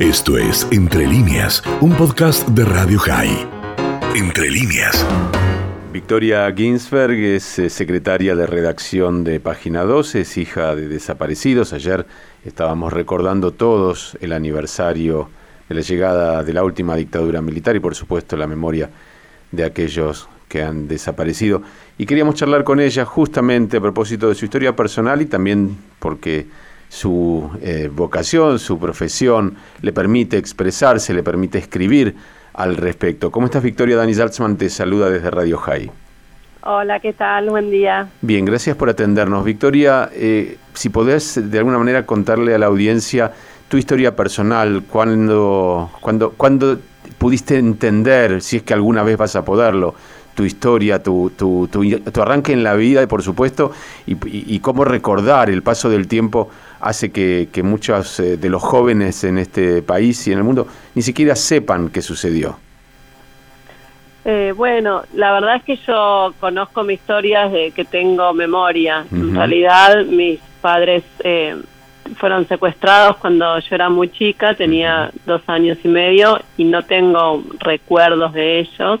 Esto es Entre líneas, un podcast de Radio High. Entre líneas. Victoria Ginsberg es eh, secretaria de redacción de Página 12, es hija de desaparecidos. Ayer estábamos recordando todos el aniversario de la llegada de la última dictadura militar y por supuesto la memoria de aquellos que han desaparecido. Y queríamos charlar con ella justamente a propósito de su historia personal y también porque su eh, vocación, su profesión, le permite expresarse, le permite escribir al respecto. ¿Cómo estás, Victoria? Dani Saltzman te saluda desde Radio High. Hola, ¿qué tal? Buen día. Bien, gracias por atendernos. Victoria, eh, si podés de alguna manera contarle a la audiencia tu historia personal, cuando, cuando, cuando pudiste entender, si es que alguna vez vas a poderlo, tu historia, tu, tu, tu, arranque en la vida, por supuesto, y, y, cómo recordar el paso del tiempo hace que, que muchos eh, de los jóvenes en este país y en el mundo ni siquiera sepan qué sucedió. Eh, bueno, la verdad es que yo conozco mi historia de que tengo memoria. En realidad, mis padres eh, fueron secuestrados cuando yo era muy chica, tenía dos años y medio y no tengo recuerdos de ellos.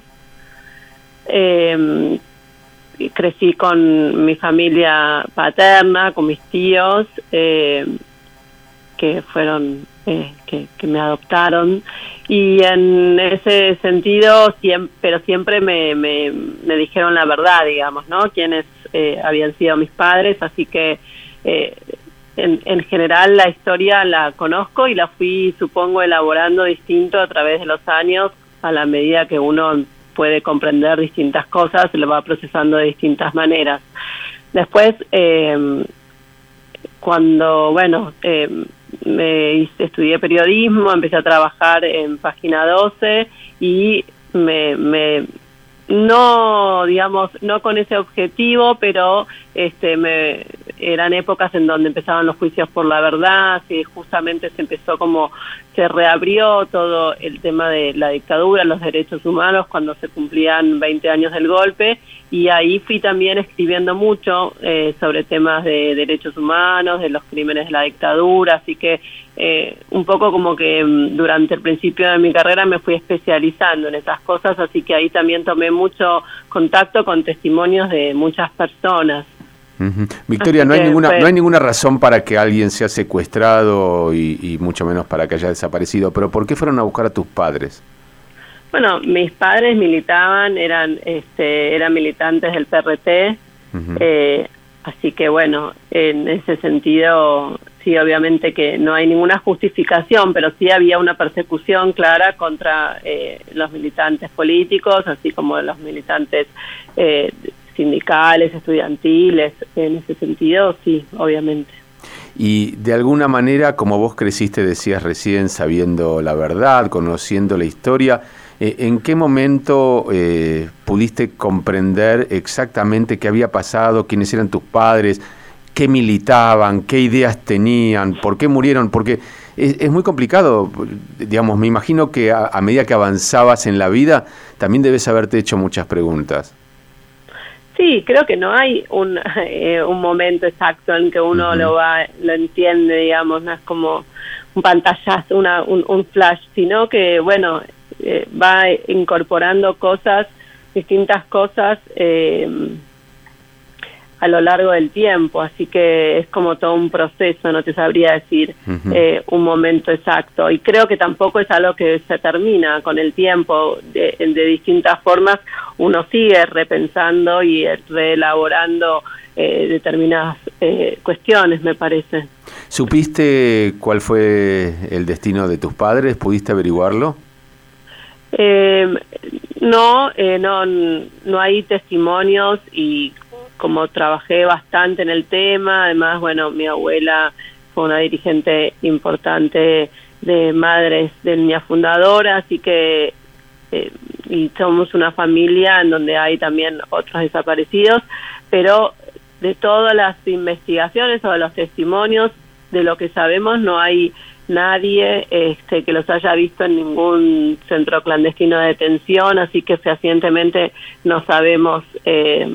Eh, crecí con mi familia paterna, con mis tíos, eh, que fueron, eh, que, me adoptaron. Y en ese sentido, siempre, pero siempre me, me, dijeron la verdad, digamos, ¿no? Quienes eh, habían sido mis padres, así que en, en, general la historia la conozco y la fui, supongo, elaborando distinto a través de los años a la medida que uno puede comprender distintas cosas, lo va procesando de distintas maneras. Después, eh, cuando, bueno, eh, me estudié periodismo, empecé a trabajar en Página 12 y me, me no digamos no con ese objetivo pero este me eran épocas en donde empezaban los juicios por la verdad y justamente se empezó como se reabrió todo el tema de la dictadura los derechos humanos cuando se cumplían 20 años del golpe. Y ahí fui también escribiendo mucho eh, sobre temas de derechos humanos de los crímenes de la dictadura. Así que eh, un poco como que mm, durante el principio de mi carrera me fui especializando en esas cosas, así que ahí también tomé mucho contacto con testimonios de muchas personas. Victoria, no hay, ninguna, no hay ninguna razón para que alguien sea secuestrado y, mucho menos para que haya desaparecido, pero ¿por qué fueron a buscar a tus padres? Bueno, mis padres militaban, eran, este, eran militantes del PRT, eh, así que bueno, en ese sentido sí, obviamente que no hay ninguna justificación, pero sí había una persecución clara contra eh, los militantes políticos, así como los militantes eh, sindicales, estudiantiles, en ese sentido, sí, obviamente. Y de alguna manera, como vos creciste, decías recién, sabiendo la verdad, conociendo la historia, eh, ¿en qué momento pudiste comprender exactamente qué había pasado, quiénes eran tus padres? qué militaban, qué ideas tenían, por qué murieron, porque es, muy complicado, digamos, me imagino que a, medida que avanzabas en la vida, también debes haberte hecho muchas preguntas. Sí, creo que no hay un, eh, un momento exacto en que uno lo va, lo entiende, digamos, no es como un pantallazo, una, un, flash, sino que, bueno, eh, va incorporando cosas, distintas cosas, eh, a lo largo del tiempo, así que es como todo un proceso, no te sabría decir eh, un momento exacto. Y creo que tampoco es algo que se termina con el tiempo, de, de distintas formas uno sigue repensando y reelaborando eh, determinadas eh, cuestiones, me parece. ¿Supiste cuál fue el destino de tus padres? ¿Pudiste averiguarlo? no, no, no hay testimonios y como trabajé bastante en el tema, además, bueno, mi abuela fue una dirigente importante de madres de niña fundadora, así que eh, y somos una familia en donde hay también otros desaparecidos, pero de todas las investigaciones o de los testimonios, de lo que sabemos, no hay nadie este, que los haya visto en ningún centro clandestino de detención, así que fehacientemente no sabemos eh,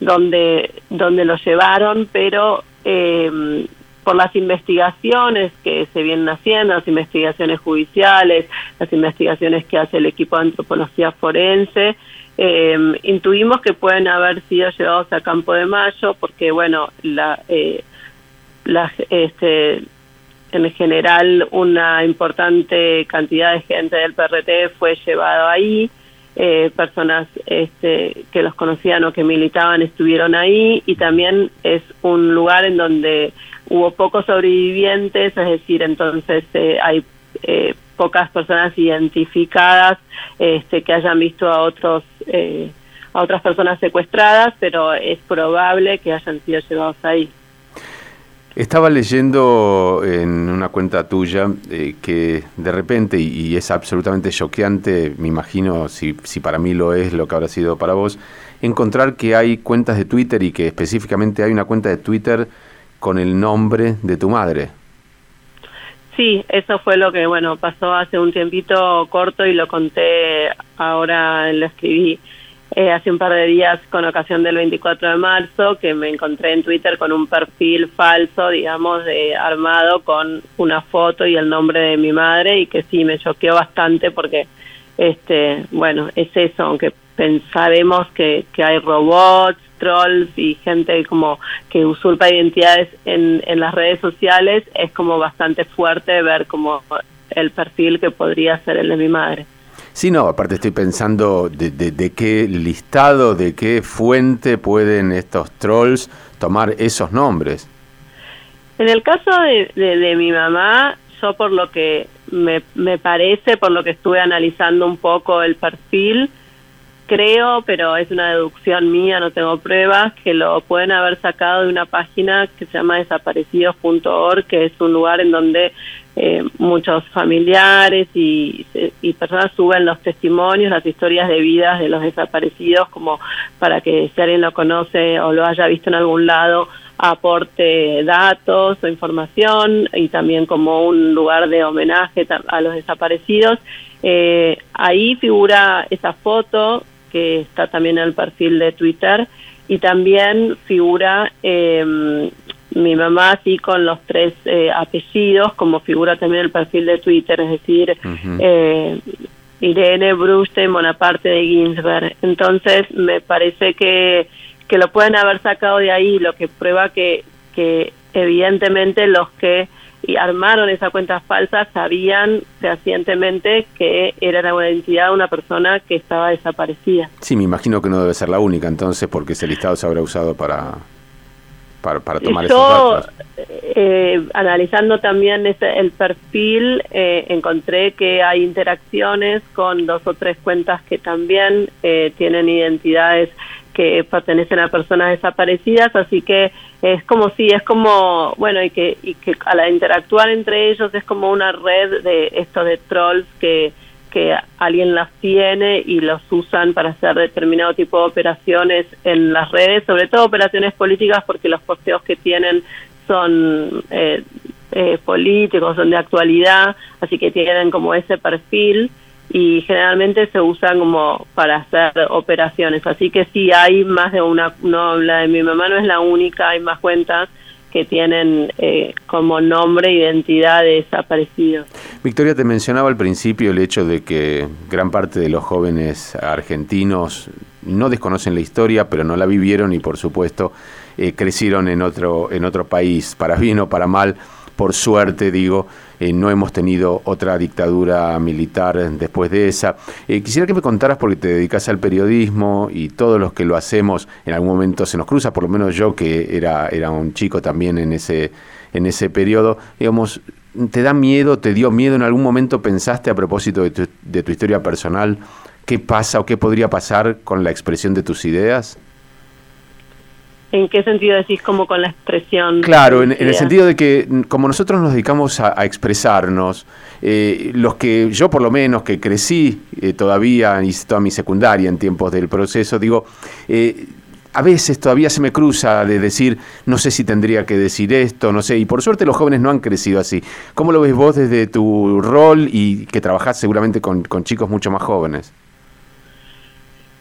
donde, donde lo llevaron, pero eh, por las investigaciones que se vienen haciendo, las investigaciones judiciales, las investigaciones que hace el equipo de antropología forense, eh, intuimos que pueden haber sido llevados a Campo de Mayo porque, bueno, la, eh, la, este, en general una importante cantidad de gente del PRT fue llevado ahí, eh, personas este, que los conocían o que militaban estuvieron ahí y también es un lugar en donde hubo pocos sobrevivientes, es decir, entonces eh, hay eh, pocas personas identificadas este, que hayan visto a otros eh, a otras personas secuestradas, pero es probable que hayan sido llevados ahí. Estaba leyendo en una cuenta tuya eh, que de repente, y, es absolutamente choqueante, me imagino si, si para mí lo es, lo que habrá sido para vos, encontrar que hay cuentas de Twitter y que específicamente hay una cuenta de Twitter con el nombre de tu madre. Sí, eso fue lo que, bueno, pasó hace un tiempito corto y lo conté ahora, lo escribí eh, hace un par de días con ocasión del 24 de marzo, que me encontré en Twitter con un perfil falso, digamos, armado con una foto y el nombre de mi madre y que sí, me choqueó bastante porque, este, bueno, es eso, aunque pensaremos que, que hay robots, trolls y gente como que usurpa identidades en, en las redes sociales, es como bastante fuerte ver como el perfil que podría ser el de mi madre. Sí, no, aparte estoy pensando de, de, qué listado, de qué fuente pueden estos trolls tomar esos nombres. En el caso de, de, mi mamá, yo por lo que me, me parece, por lo que estuve analizando un poco el perfil, creo, pero es una deducción mía, no tengo pruebas, que lo pueden haber sacado de una página que se llama desaparecidos.org, que es un lugar en donde eh, muchos familiares y, y, personas suben los testimonios, las historias de vidas de los desaparecidos, como para que si alguien lo conoce o lo haya visto en algún lado, aporte datos o información y también como un lugar de homenaje a los desaparecidos. Eh, ahí figura esa foto que está también en el perfil de Twitter, y también figura eh, mi mamá así con los tres eh, apellidos, como figura también el perfil de Twitter, es decir, eh, Irene Bruste Monaparte de Ginsberg. Entonces, me parece que, que lo pueden haber sacado de ahí, lo que prueba que, que evidentemente los que armaron esa cuenta falsa sabían fehacientemente que era una identidad de una persona que estaba desaparecida. Sí, me imagino que no debe ser la única entonces porque ese listado se habrá usado para, para, tomar esos datos. Eh, analizando también este, el perfil, eh, encontré que hay interacciones con dos o tres cuentas que también eh, tienen identidades que pertenecen a personas desaparecidas, así que es como si es como bueno y que y que al interactuar entre ellos es como una red de esto de trolls que que alguien las tiene y los usan para hacer determinado tipo de operaciones en las redes, sobre todo operaciones políticas porque los posteos que tienen son eh, eh, políticos, son de actualidad, así que tienen como ese perfil y generalmente se usan como para hacer operaciones. Así que sí hay más de una, no, la de mi mamá no es la única, hay más cuentas que tienen eh, como nombre identidad de. Victoria, te mencionaba al principio el hecho de que gran parte de los jóvenes argentinos no desconocen la historia, pero no la vivieron y por supuesto eh, crecieron en otro, en otro país, para bien o para mal por suerte digo, eh, no hemos tenido otra dictadura militar después de esa. Eh, quisiera que me contaras, porque te dedicas al periodismo y todos los que lo hacemos en algún momento se nos cruza, por lo menos yo que era, era un chico también en ese, en ese periodo, digamos, ¿te da miedo, te dio miedo en algún momento, pensaste a propósito de tu, de tu historia personal, qué pasa o qué podría pasar con la expresión de tus ideas? ¿En qué sentido decís como con la expresión? Claro, en, el sentido de que mm, como nosotros nos dedicamos a, expresarnos, eh, los que yo por lo menos que crecí eh, todavía, hice toda mi secundaria en tiempos del proceso, digo, eh, a veces todavía se me cruza de decir, no sé si tendría que decir esto, no sé, y por suerte los jóvenes no han crecido así. ¿Cómo lo ves vos desde tu rol y que trabajás seguramente con chicos mucho más jóvenes?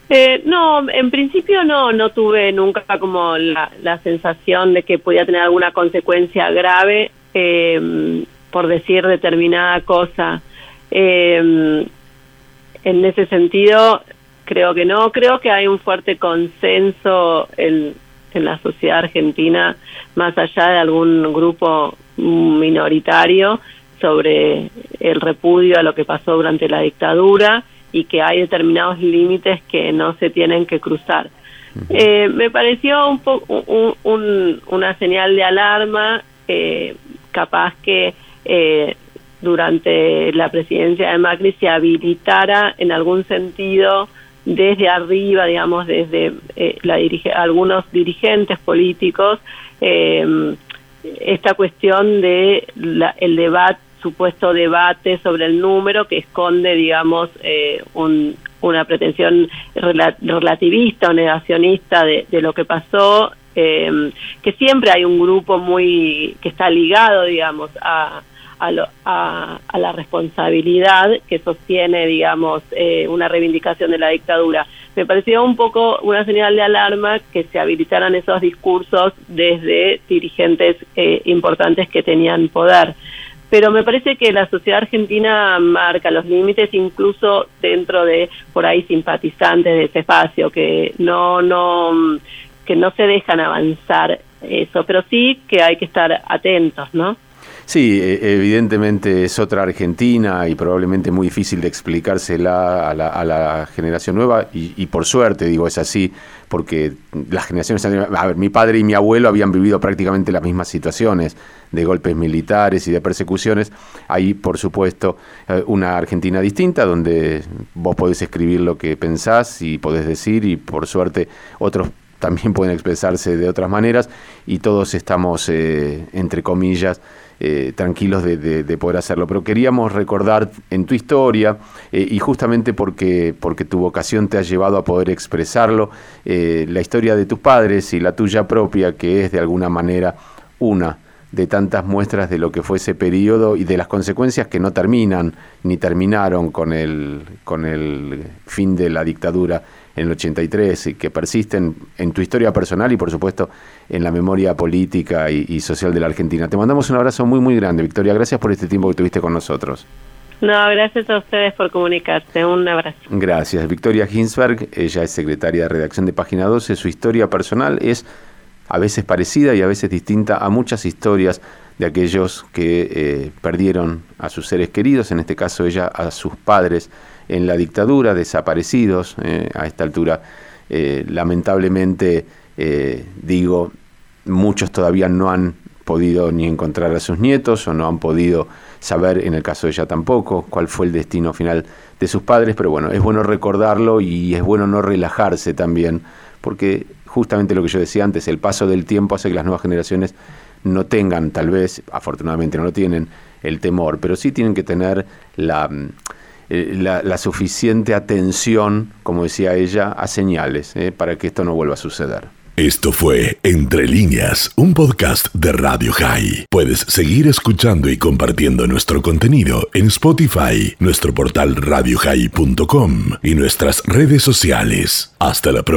Eh, no, en principio no, no tuve nunca como la, sensación de que podía tener alguna consecuencia grave eh, por decir determinada cosa. Eh, en ese sentido, creo que no, creo que hay un fuerte consenso en, en la sociedad argentina, más allá de algún grupo minoritario, sobre el repudio a lo que pasó durante la dictadura y que hay determinados límites que no se tienen que cruzar. Eh, me pareció un, poco una señal de alarma, eh, capaz que eh, durante la presidencia de Macri se habilitara en algún sentido desde arriba, digamos, desde la algunos dirigentes políticos, esta cuestión de el debate supuesto debate sobre el número que esconde, digamos, eh, una pretensión relativista o negacionista de, lo que pasó, em, que siempre hay un grupo muy que está ligado, digamos, a, a, la responsabilidad que sostiene, digamos, eh, una reivindicación de la dictadura. Me pareció un poco una señal de alarma que se habilitaran esos discursos desde dirigentes eh, importantes que tenían poder pero me parece que la sociedad argentina marca los límites incluso dentro de por ahí simpatizantes de ese espacio que no no que no se dejan avanzar eso, pero sí que hay que estar atentos, ¿no? Sí, e, evidentemente es otra Argentina y probablemente muy difícil de explicársela a la, a la generación nueva y, por suerte digo es así porque las generaciones a ver mi padre y mi abuelo habían vivido prácticamente las mismas situaciones de golpes militares y de persecuciones. Hay por supuesto eh, una Argentina distinta donde vos podés escribir lo que pensás y podés decir y por suerte otros también pueden expresarse de otras maneras y todos estamos eh, entre comillas eh, tranquilos de, poder hacerlo. Pero queríamos recordar en tu historia, eh, y justamente porque, porque tu vocación te ha llevado a poder expresarlo, la historia de tus padres y la tuya propia, que es de alguna manera una de tantas muestras de lo que fue ese periodo y de las consecuencias que no terminan ni terminaron con el, con el fin de la dictadura en el 83 y que persisten en tu historia personal y por supuesto en la memoria política y, social de la Argentina. Te mandamos un abrazo muy muy grande, Victoria. Gracias por este tiempo que tuviste con nosotros. No, gracias a ustedes por comunicarse. Un abrazo. Gracias. Victoria Ginsberg, ella es secretaria de redacción de Página 12. Su historia personal es a veces parecida y a veces distinta a muchas historias de aquellos que eh, perdieron a sus seres queridos, en este caso ella a sus padres en la dictadura, desaparecidos eh, a esta altura. Eh, lamentablemente, digo, muchos todavía no han podido ni encontrar a sus nietos o no han podido saber, en el caso de ella tampoco, cuál fue el destino final de sus padres, pero bueno, es bueno recordarlo y es bueno no relajarse también, porque justamente lo que yo decía antes, el paso del tiempo hace que las nuevas generaciones no tengan, tal vez, afortunadamente no lo tienen, el temor, pero sí tienen que tener la eh, la, suficiente atención, como decía ella, a señales eh, para que esto no vuelva a suceder. Esto fue Entre líneas, un podcast de Radio High. Puedes seguir escuchando y compartiendo nuestro contenido en Spotify, nuestro portal radiohigh.com y nuestras redes sociales. Hasta la próxima.